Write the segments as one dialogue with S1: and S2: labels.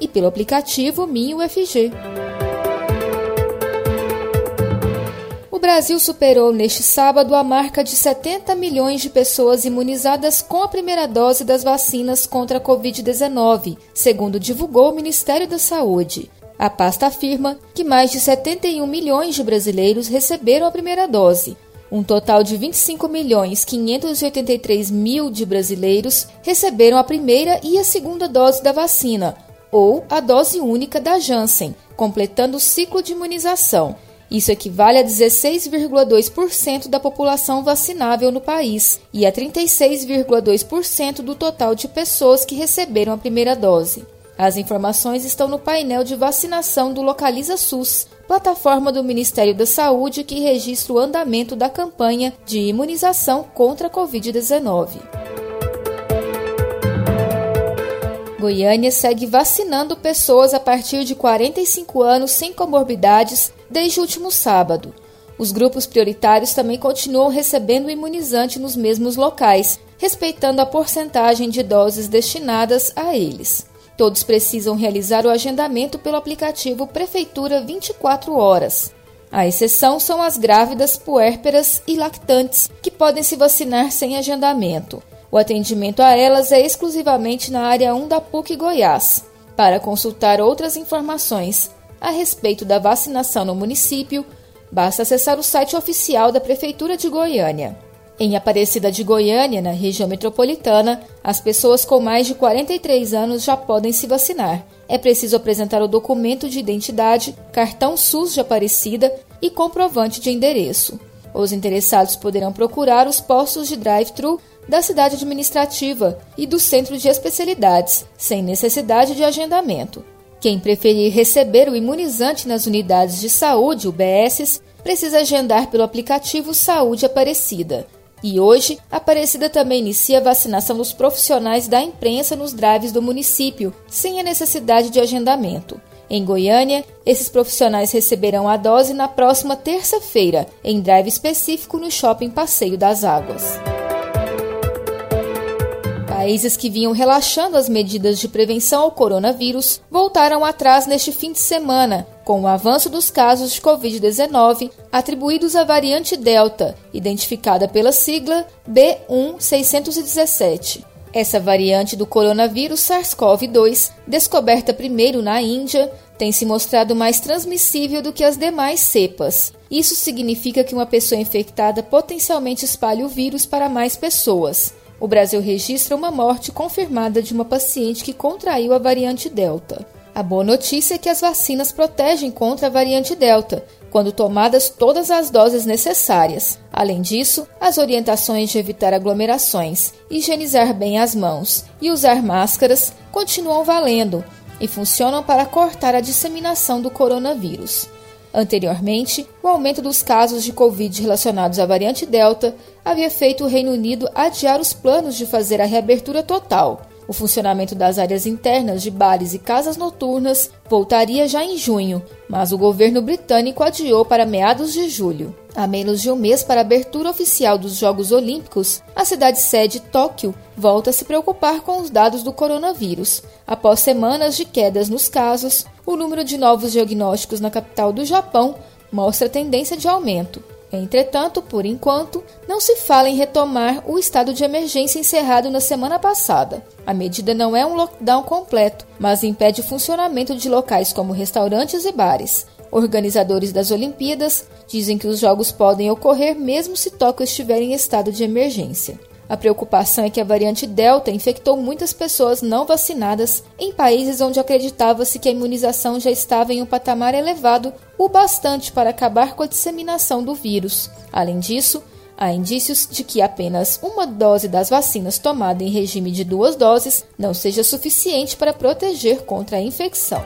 S1: e pelo aplicativo MinUFG. O Brasil superou neste sábado a marca de 70 milhões de pessoas imunizadas com a primeira dose das vacinas contra a Covid-19, segundo divulgou o Ministério da Saúde. A pasta afirma que mais de 71 milhões de brasileiros receberam a primeira dose. Um total de 25 milhões 583 mil de brasileiros receberam a primeira e a segunda dose da vacina, ou a dose única da Janssen, completando o ciclo de imunização. Isso equivale a 16,2% da população vacinável no país e a 36,2% do total de pessoas que receberam a primeira dose. As informações estão no painel de vacinação do Localiza SUS, plataforma do Ministério da Saúde que registra o andamento da campanha de imunização contra a Covid-19. Goiânia segue vacinando pessoas a partir de 45 anos sem comorbidades desde o último sábado. Os grupos prioritários também continuam recebendo o imunizante nos mesmos locais, respeitando a porcentagem de doses destinadas a eles. Todos precisam realizar o agendamento pelo aplicativo Prefeitura 24 horas. A exceção são as grávidas, puérperas e lactantes, que podem se vacinar sem agendamento. O atendimento a elas é exclusivamente na área 1 da PUC Goiás. Para consultar outras informações a respeito da vacinação no município, basta acessar o site oficial da Prefeitura de Goiânia. Em Aparecida de Goiânia, na região metropolitana, as pessoas com mais de 43 anos já podem se vacinar. É preciso apresentar o documento de identidade, cartão SUS de Aparecida e comprovante de endereço. Os interessados poderão procurar os postos de drive-thru da cidade administrativa e do centro de especialidades, sem necessidade de agendamento. Quem preferir receber o imunizante nas unidades de saúde, UBSs, precisa agendar pelo aplicativo Saúde Aparecida. E hoje, Aparecida também inicia a vacinação dos profissionais da imprensa nos drives do município, sem a necessidade de agendamento. Em Goiânia, esses profissionais receberão a dose na próxima terça-feira, em drive específico no Shopping Passeio das Águas. Países que vinham relaxando as medidas de prevenção ao coronavírus voltaram atrás neste fim de semana, com o avanço dos casos de Covid-19 atribuídos à variante Delta, identificada pela sigla B1617. Essa variante do coronavírus SARS-CoV-2, descoberta primeiro na Índia, tem se mostrado mais transmissível do que as demais cepas. Isso significa que uma pessoa infectada potencialmente espalha o vírus para mais pessoas. O Brasil registra uma morte confirmada de uma paciente que contraiu a variante Delta. A boa notícia é que as vacinas protegem contra a variante Delta, quando tomadas todas as doses necessárias. Além disso, as orientações de evitar aglomerações, higienizar bem as mãos e usar máscaras continuam valendo e funcionam para cortar a disseminação do coronavírus. Anteriormente, o aumento dos casos de Covid relacionados à variante Delta havia feito o Reino Unido adiar os planos de fazer a reabertura total. O funcionamento das áreas internas de bares e casas noturnas voltaria já em junho, mas o governo britânico adiou para meados de julho. A menos de um mês para a abertura oficial dos Jogos Olímpicos, a cidade-sede Tóquio volta a se preocupar com os dados do coronavírus. Após semanas de quedas nos casos, o número de novos diagnósticos na capital do Japão mostra tendência de aumento. Entretanto, por enquanto, não se fala em retomar o estado de emergência encerrado na semana passada. A medida não é um lockdown completo, mas impede o funcionamento de locais como restaurantes e bares. Organizadores das Olimpíadas dizem que os jogos podem ocorrer mesmo se Tóquio estiver em estado de emergência. A preocupação é que a variante Delta infectou muitas pessoas não vacinadas em países onde acreditava-se que a imunização já estava em um patamar elevado o bastante para acabar com a disseminação do vírus. Além disso, há indícios de que apenas uma dose das vacinas tomada em regime de duas doses não seja suficiente para proteger contra a infecção.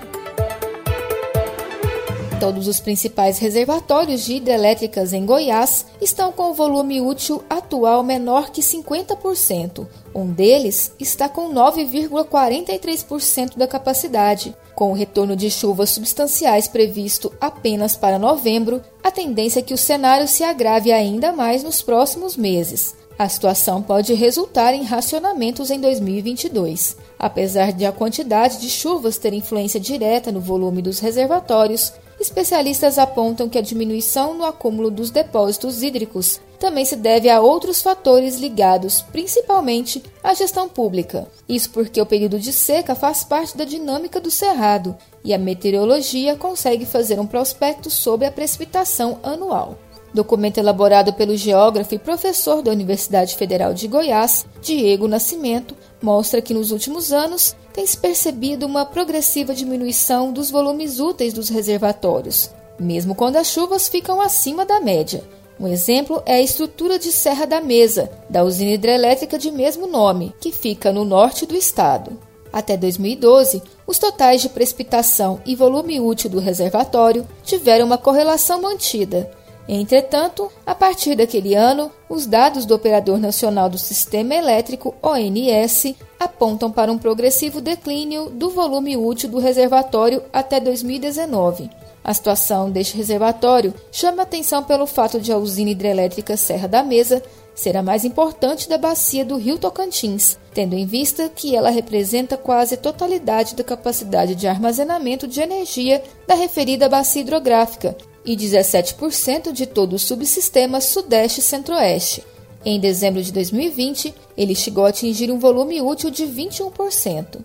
S1: Todos os principais reservatórios de hidrelétricas em Goiás estão com o volume útil atual menor que 50%. Um deles está com 9,43% da capacidade. Com o retorno de chuvas substanciais previsto apenas para novembro, a tendência é que o cenário se agrave ainda mais nos próximos meses. A situação pode resultar em racionamentos em 2022. Apesar de a quantidade de chuvas ter influência direta no volume dos reservatórios, especialistas apontam que a diminuição no acúmulo dos depósitos hídricos também se deve a outros fatores ligados principalmente à gestão pública. Isso porque o período de seca faz parte da dinâmica do cerrado e a meteorologia consegue fazer um prospecto sobre a precipitação anual. Documento elaborado pelo geógrafo e professor da Universidade Federal de Goiás, Diego Nascimento, mostra que nos últimos anos tem-se percebido uma progressiva diminuição dos volumes úteis dos reservatórios, mesmo quando as chuvas ficam acima da média. Um exemplo é a estrutura de Serra da Mesa, da usina hidrelétrica de mesmo nome, que fica no norte do estado. Até 2012, os totais de precipitação e volume útil do reservatório tiveram uma correlação mantida, Entretanto, a partir daquele ano, os dados do Operador Nacional do Sistema Elétrico, ONS, apontam para um progressivo declínio do volume útil do reservatório até 2019. A situação deste reservatório chama atenção pelo fato de a usina hidrelétrica Serra da Mesa ser a mais importante da bacia do Rio Tocantins, tendo em vista que ela representa quase a totalidade da capacidade de armazenamento de energia da referida bacia hidrográfica, e 17% de todo o subsistema Sudeste Centro-Oeste. Em dezembro de 2020, ele chegou a atingir um volume útil de 21%.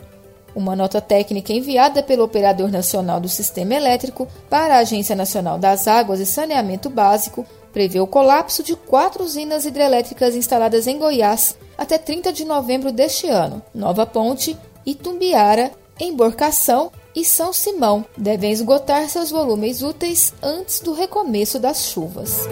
S1: Uma nota técnica enviada pelo Operador Nacional do Sistema Elétrico para a Agência Nacional das Águas e Saneamento Básico prevê o colapso de quatro usinas hidrelétricas instaladas em Goiás até 30 de novembro deste ano: Nova Ponte, Itumbiara, Emborcação e São Simão devem esgotar seus volumes úteis antes do recomeço das chuvas.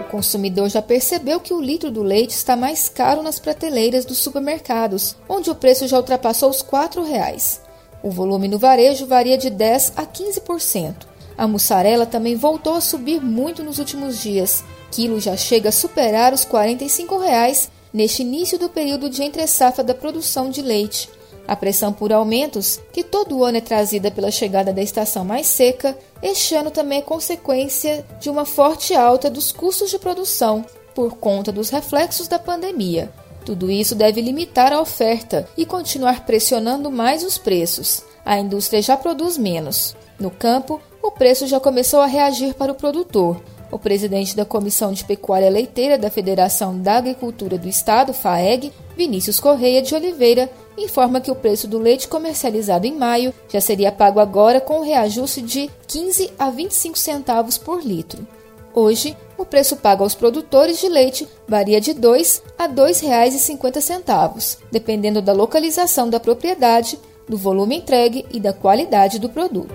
S1: O consumidor já percebeu que o litro do leite está mais caro nas prateleiras dos supermercados, onde o preço já ultrapassou os R$ 4,00. O volume no varejo varia de 10 a 15%. A mussarela também voltou a subir muito nos últimos dias. Quilo já chega a superar os 45 reais neste início do período de entre-safra da produção de leite. A pressão por aumentos, que todo ano é trazida pela chegada da estação mais seca, este ano também é consequência de uma forte alta dos custos de produção por conta dos reflexos da pandemia. Tudo isso deve limitar a oferta e continuar pressionando mais os preços. A indústria já produz menos. No campo, o preço já começou a reagir para o produtor. O presidente da Comissão de Pecuária Leiteira da Federação da Agricultura do Estado, FAEG, Vinícius Correia de Oliveira, informa que o preço do leite comercializado em maio já seria pago agora com um reajuste de 15 a 25 centavos por litro. Hoje, o preço pago aos produtores de leite varia de R$ 2 a R$ 2,50, dependendo da localização da propriedade, do volume entregue e da qualidade do produto.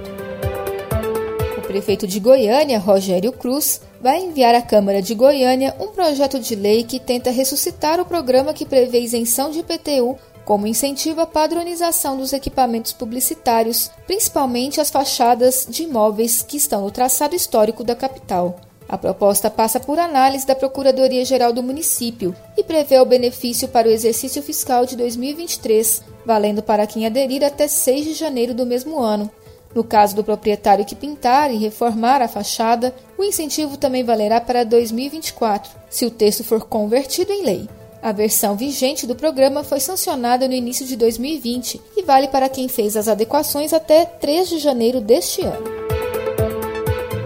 S1: O prefeito de Goiânia, Rogério Cruz, vai enviar à Câmara de Goiânia um projeto de lei que tenta ressuscitar o programa que prevê isenção de IPTU como incentiva a padronização dos equipamentos publicitários, principalmente as fachadas de imóveis que estão no traçado histórico da capital. A proposta passa por análise da Procuradoria-Geral do município e prevê o benefício para o exercício fiscal de 2023, valendo para quem aderir até 6 de janeiro do mesmo ano. No caso do proprietário que pintar e reformar a fachada, o incentivo também valerá para 2024, se o texto for convertido em lei. A versão vigente do programa foi sancionada no início de 2020 e vale para quem fez as adequações até 3 de janeiro deste ano.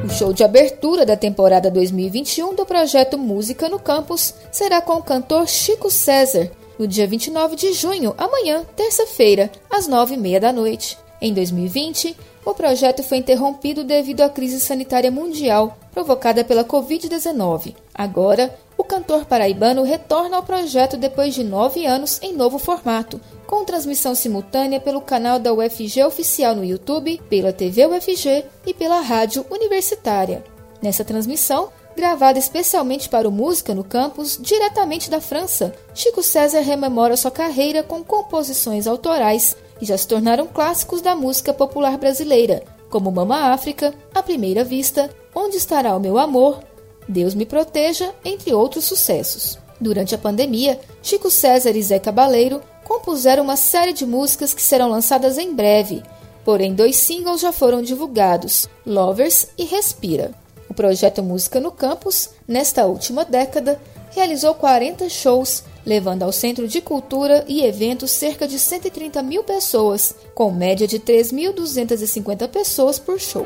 S1: O show de abertura da temporada 2021 do projeto Música no Campus será com o cantor Chico César, no dia 29 de junho, amanhã, terça-feira, às 9h30 da noite. Em 2020, o projeto foi interrompido devido à crise sanitária mundial provocada pela Covid-19. Agora, o cantor paraibano retorna ao projeto depois de nove anos em novo formato, com transmissão simultânea pelo canal da UFG Oficial no YouTube, pela TV UFG e pela rádio universitária. Nessa transmissão, gravada especialmente para o Música no Campus, diretamente da França, Chico César rememora sua carreira com composições autorais que já se tornaram clássicos da música popular brasileira, como Mama África, A Primeira Vista, Onde Estará o Meu Amor, Deus Me Proteja, entre outros sucessos. Durante a pandemia, Chico César e Zé Cabaleiro compuseram uma série de músicas que serão lançadas em breve, porém dois singles já foram divulgados, Lovers e Respira. O projeto Música no Campus, nesta última década, realizou 40 shows, levando ao Centro de Cultura e Eventos cerca de 130 mil pessoas, com média de 3.250 pessoas por show.